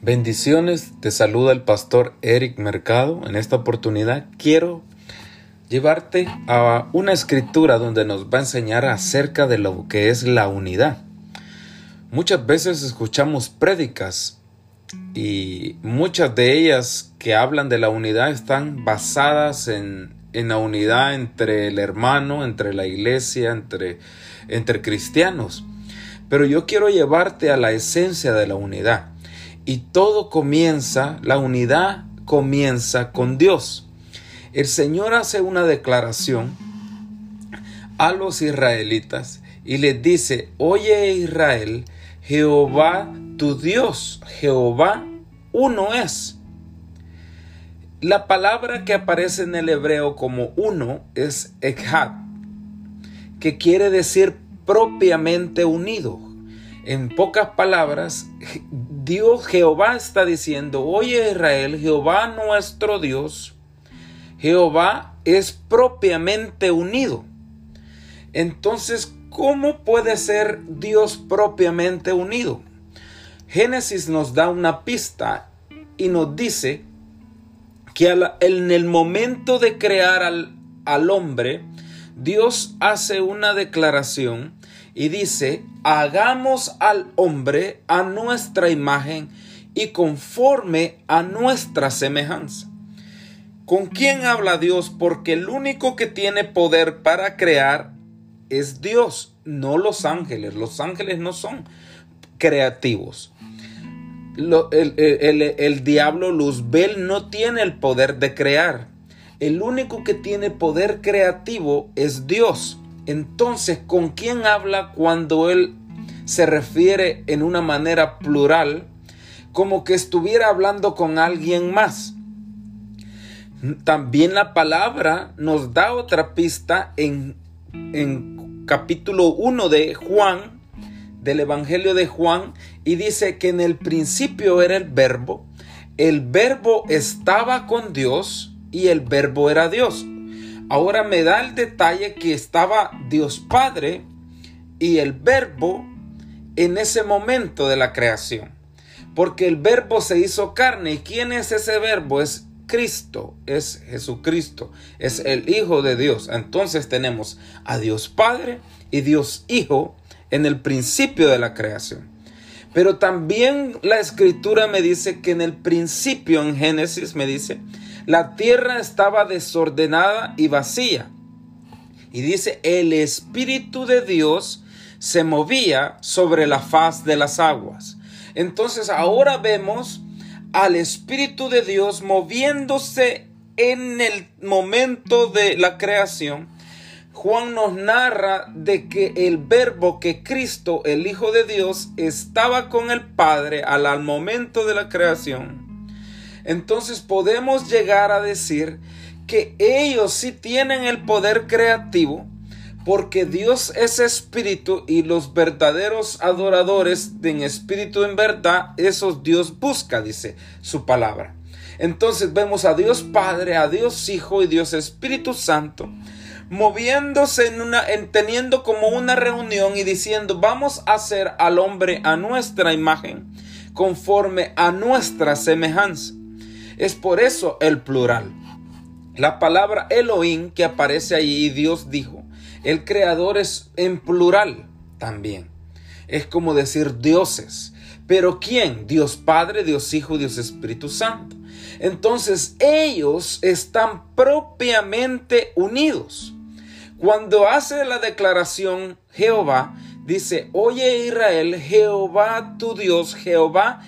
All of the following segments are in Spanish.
Bendiciones, te saluda el pastor Eric Mercado. En esta oportunidad quiero llevarte a una escritura donde nos va a enseñar acerca de lo que es la unidad. Muchas veces escuchamos prédicas y muchas de ellas que hablan de la unidad están basadas en, en la unidad entre el hermano, entre la iglesia, entre, entre cristianos. Pero yo quiero llevarte a la esencia de la unidad. Y todo comienza, la unidad comienza con Dios. El Señor hace una declaración a los israelitas y les dice, oye Israel, Jehová tu Dios, Jehová uno es. La palabra que aparece en el hebreo como uno es Echad, que quiere decir propiamente unido. En pocas palabras, Dios Jehová está diciendo, oye Israel, Jehová nuestro Dios, Jehová es propiamente unido. Entonces, ¿cómo puede ser Dios propiamente unido? Génesis nos da una pista y nos dice que en el momento de crear al, al hombre, Dios hace una declaración y dice, hagamos al hombre a nuestra imagen y conforme a nuestra semejanza. ¿Con quién habla Dios? Porque el único que tiene poder para crear es Dios, no los ángeles. Los ángeles no son creativos. el, el, diablo Luzbel no tiene el poder de crear. El único que tiene poder creativo es Dios. Entonces, ¿con quién habla cuando él se refiere en una manera plural, como que estuviera hablando con alguien más? También la palabra nos da otra pista en, en capítulo 1 de Juan, del Evangelio de Juan, y dice que en el principio era el verbo, el verbo estaba con Dios y el verbo era Dios. Ahora me da el detalle que estaba Dios Padre y el verbo en ese momento de la creación. Porque el verbo se hizo carne. ¿Y quién es ese verbo? Es Cristo, es Jesucristo, es el Hijo de Dios. Entonces tenemos a Dios Padre y Dios Hijo en el principio de la creación. Pero también la escritura me dice que en el principio, en Génesis, me dice la tierra estaba desordenada y vacía. Y dice, el Espíritu de Dios se movía sobre la faz de las aguas. Entonces ahora vemos al Espíritu de Dios moviéndose en el momento de la creación. Juan nos narra de que el verbo que Cristo, el Hijo de Dios, estaba con el Padre al, momento de la creación entonces podemos llegar a decir que ellos sí tienen el poder creativo porque Dios es espíritu y los verdaderos adoradores en espíritu en verdad, esos Dios busca, dice su palabra. Entonces vemos a Dios Padre, a Dios Hijo y Dios Espíritu Santo moviéndose en una, en, teniendo como una reunión y diciendo, vamos a hacer al hombre a nuestra imagen, conforme a nuestra semejanza. Es por eso el plural. La palabra Elohim que aparece ahí, Dios dijo, el creador es en plural también. Es como decir dioses. Pero ¿quién? Dios Padre, Dios Hijo, Dios Espíritu Santo. Entonces ellos están propiamente unidos. Cuando hace la declaración Jehová, dice, oye Israel, Jehová tu Dios, Jehová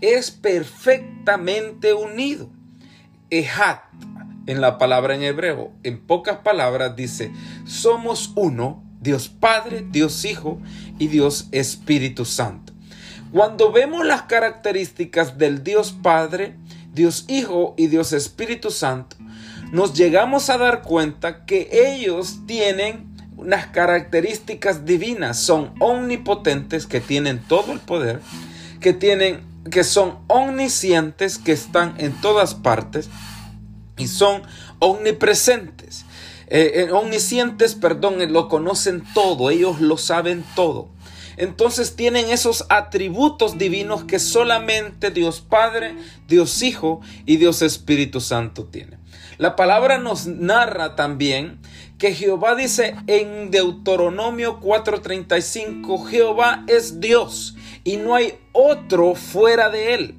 es perfectamente unido. Ejat, en la palabra en hebreo, en pocas palabras dice, somos uno, Dios Padre, Dios Hijo y Dios Espíritu Santo. Cuando vemos las características del Dios Padre, Dios Hijo y Dios Espíritu Santo, nos llegamos a dar cuenta que ellos tienen unas características divinas, son omnipotentes, que tienen todo el poder, que tienen que son omniscientes, que están en todas partes y son omnipresentes. Eh, eh, omniscientes, perdón, lo conocen todo, ellos lo saben todo. entonces tienen esos atributos divinos que solamente Dios Padre, Dios Hijo y Dios Espíritu Santo tienen. La palabra nos narra también que Jehová dice en Deuteronomio 4:35, Jehová es Dios y no hay otro fuera de él.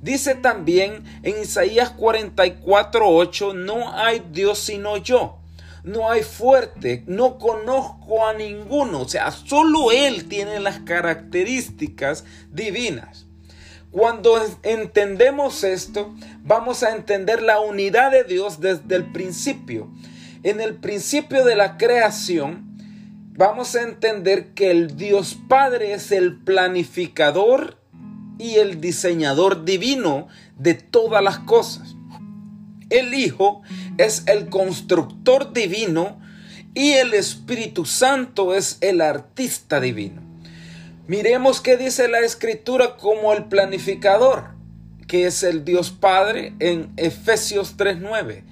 Dice también en Isaías 44:8, no hay Dios sino yo. No hay fuerte, no conozco a ninguno. O sea, solo Él tiene las características divinas. Cuando entendemos esto, vamos a entender la unidad de Dios desde el principio. En el principio de la creación, vamos a entender que el Dios Padre es el planificador y el diseñador divino de todas las cosas. El Hijo es el constructor divino y el Espíritu Santo es el artista divino. Miremos qué dice la escritura como el planificador, que es el Dios Padre en Efesios 3:9,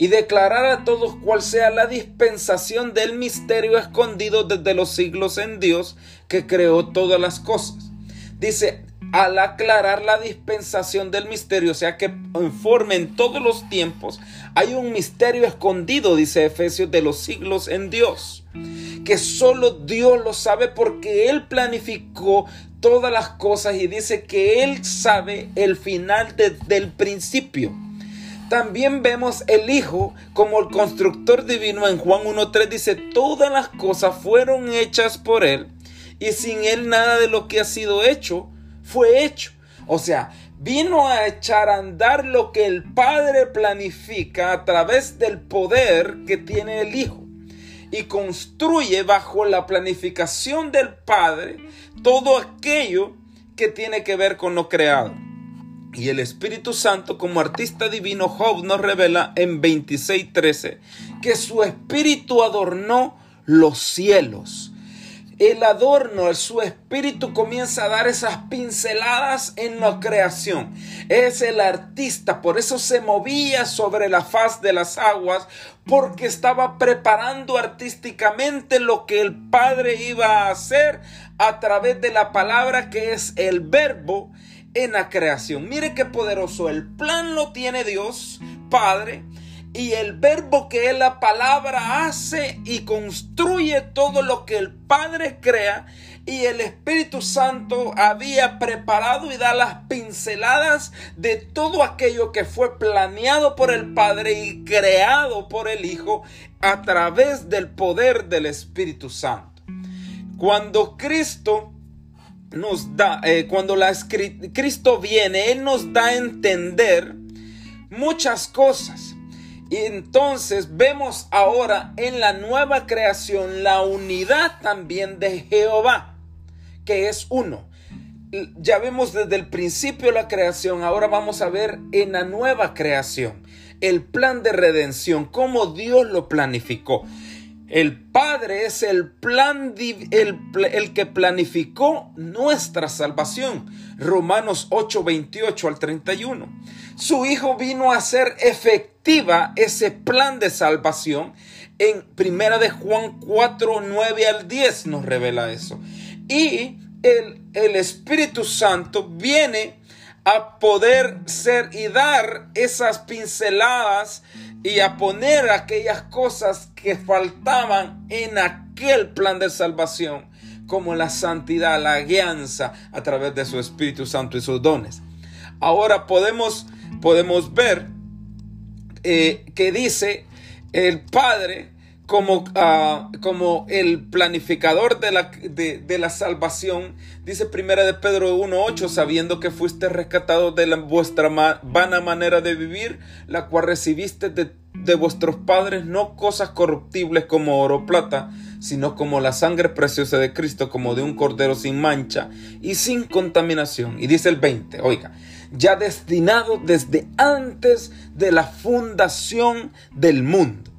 y declarar a todos cuál sea la dispensación del misterio escondido desde los siglos en Dios que creó todas las cosas. Dice, al aclarar la dispensación del misterio, o sea que informe en todos los tiempos, hay un misterio escondido, dice Efesios, de los siglos en Dios, que solo Dios lo sabe porque Él planificó todas las cosas y dice que Él sabe el final desde el principio. También vemos el Hijo como el constructor divino en Juan 1.3 dice, todas las cosas fueron hechas por Él y sin Él nada de lo que ha sido hecho fue hecho. O sea, vino a echar a andar lo que el Padre planifica a través del poder que tiene el Hijo. Y construye bajo la planificación del Padre todo aquello que tiene que ver con lo creado. Y el Espíritu Santo, como artista divino, Job nos revela en 26:13 que su espíritu adornó los cielos el adorno, su espíritu comienza a dar esas pinceladas en la creación. Es el artista, por eso se movía sobre la faz de las aguas, porque estaba preparando artísticamente lo que el Padre iba a hacer a través de la palabra que es el verbo en la creación. Mire qué poderoso, el plan lo tiene Dios, Padre, y el verbo que es la palabra hace y construye todo lo que el Padre crea y el Espíritu Santo había preparado y da las pinceladas de todo aquello que fue planeado por el Padre y creado por el Hijo a través del poder del Espíritu Santo. Cuando Cristo nos da, eh, cuando la, Cristo viene, Él nos da a entender muchas cosas. Y entonces vemos ahora en la nueva creación la unidad también de Jehová, que es uno. Ya vemos desde el principio la creación, ahora vamos a ver en la nueva creación el plan de redención, cómo Dios lo planificó. El Padre es el plan, el, el, que planificó nuestra salvación. Romanos 8, 28 al 31. Su Hijo vino a hacer efectiva ese plan de salvación. En Primera de Juan 4, 9 al 10 nos revela eso. Y el, el Espíritu Santo viene a poder ser y dar esas pinceladas y a poner aquellas cosas que faltaban en aquel plan de salvación, como la santidad, la guianza a través de su Espíritu Santo y sus dones. Ahora podemos, podemos ver eh, que dice el Padre como, ah, como el planificador de la, de, la salvación, dice primera de Pedro 1.8, sabiendo que fuiste rescatado de la, vuestra vana manera de vivir, la cual recibiste de, de vuestros padres, no cosas corruptibles como oro o plata, sino como la sangre preciosa de Cristo, como de un cordero sin mancha y sin contaminación. Y dice el 20, oiga, ya destinado desde antes de la fundación del mundo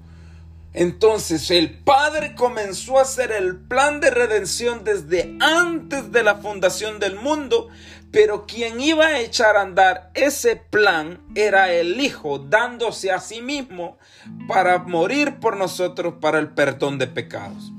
entonces el Padre comenzó a hacer el plan de redención desde antes de la fundación del mundo, pero quien iba a echar a andar ese plan era el Hijo, dándose a sí mismo para morir por nosotros para el perdón de pecados.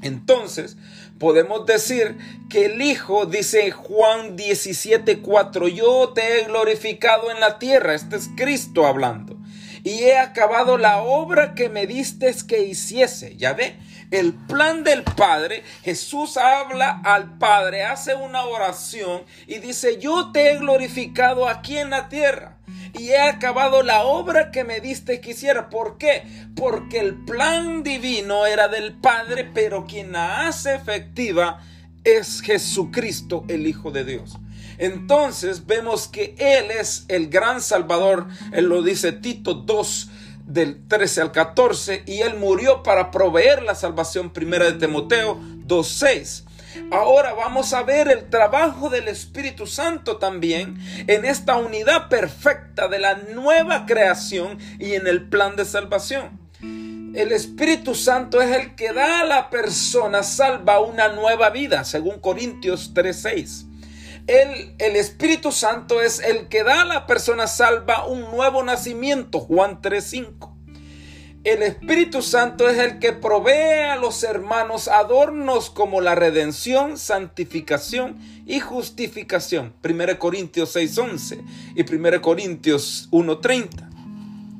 Entonces, podemos decir que el Hijo, dice Juan 17:4, yo te he glorificado en la tierra. Este es Cristo hablando. Y he acabado la obra que me diste que hiciese. Ya ve, el plan del Padre, Jesús habla al Padre, hace una oración y dice, yo te he glorificado aquí en la tierra y he acabado la obra que me diste que hiciera. ¿Por qué? Porque el plan divino era del Padre, pero quien la hace efectiva es Jesucristo, el Hijo de Dios. Entonces vemos que Él es el gran Salvador. Él lo dice Tito 2 del 13 al 14 y Él murió para proveer la salvación primera de Timoteo 2.6. Ahora vamos a ver el trabajo del Espíritu Santo también en esta unidad perfecta de la nueva creación y en el plan de salvación. El Espíritu Santo es el que da a la persona salva una nueva vida, según Corintios 3:6. El, Espíritu Santo es el que da a la persona salva un nuevo nacimiento, Juan 3:5. El Espíritu Santo es el que provee a los hermanos adornos como la redención, santificación y justificación. 1 Corintios 6:11 y 1 Corintios 1:30.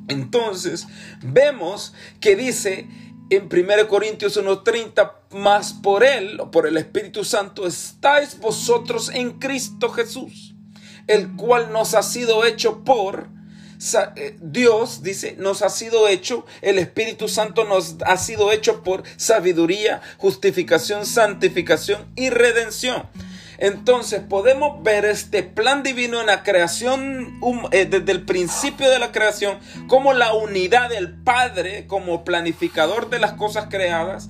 Entonces, vemos que dice en 1 Corintios 1:30, más por él, o por el Espíritu Santo, estáis vosotros en Cristo Jesús, el cual nos ha sido hecho por eh, Dios, dice, nos ha sido hecho, el Espíritu Santo nos ha sido hecho por sabiduría, justificación, santificación y redención. Entonces podemos ver este plan divino en la creación, eh, desde el principio de la creación, como la unidad del Padre, como planificador de las cosas creadas,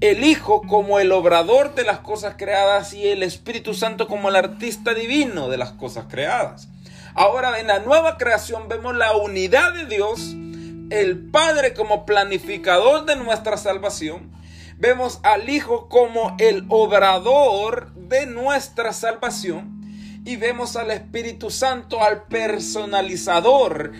el Hijo como el obrador de las cosas creadas y el Espíritu Santo como el artista divino de las cosas creadas. Ahora en la nueva creación vemos la unidad de Dios, el Padre como planificador de nuestra salvación. Vemos al Hijo como el obrador de nuestra salvación. Y vemos al Espíritu Santo, al personalizador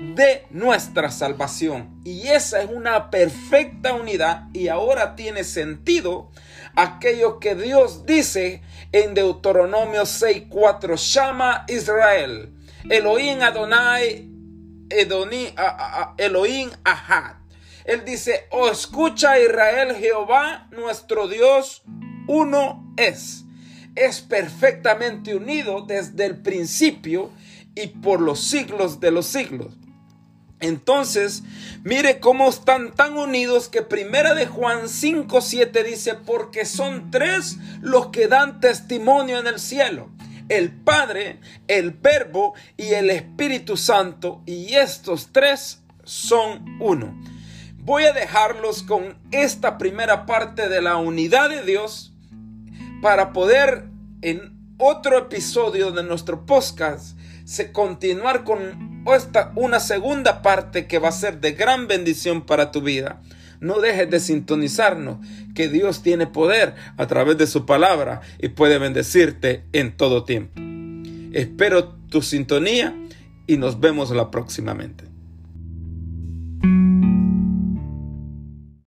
de nuestra salvación. Y esa es una perfecta unidad y ahora tiene sentido aquello que Dios dice en Deuteronomio 6:4, llama Israel, Elohim Adonai, Edoni, Elohim Ahad. Él dice, oh escucha Israel, Jehová nuestro Dios, uno es. Es perfectamente unido desde el principio y por los siglos de los siglos. Entonces, mire cómo están tan unidos que primera de Juan 5:7 dice, porque son tres los que dan testimonio en el cielo, el Padre, el Verbo y el Espíritu Santo, y estos tres son uno. Voy a dejarlos con esta primera parte de la unidad de Dios para poder en otro episodio de nuestro podcast continuar con esta, una segunda parte que va a ser de gran bendición para tu vida. No dejes de sintonizarnos, que Dios tiene poder a través de su palabra y puede bendecirte en todo tiempo. Espero tu sintonía y nos vemos la próximamente.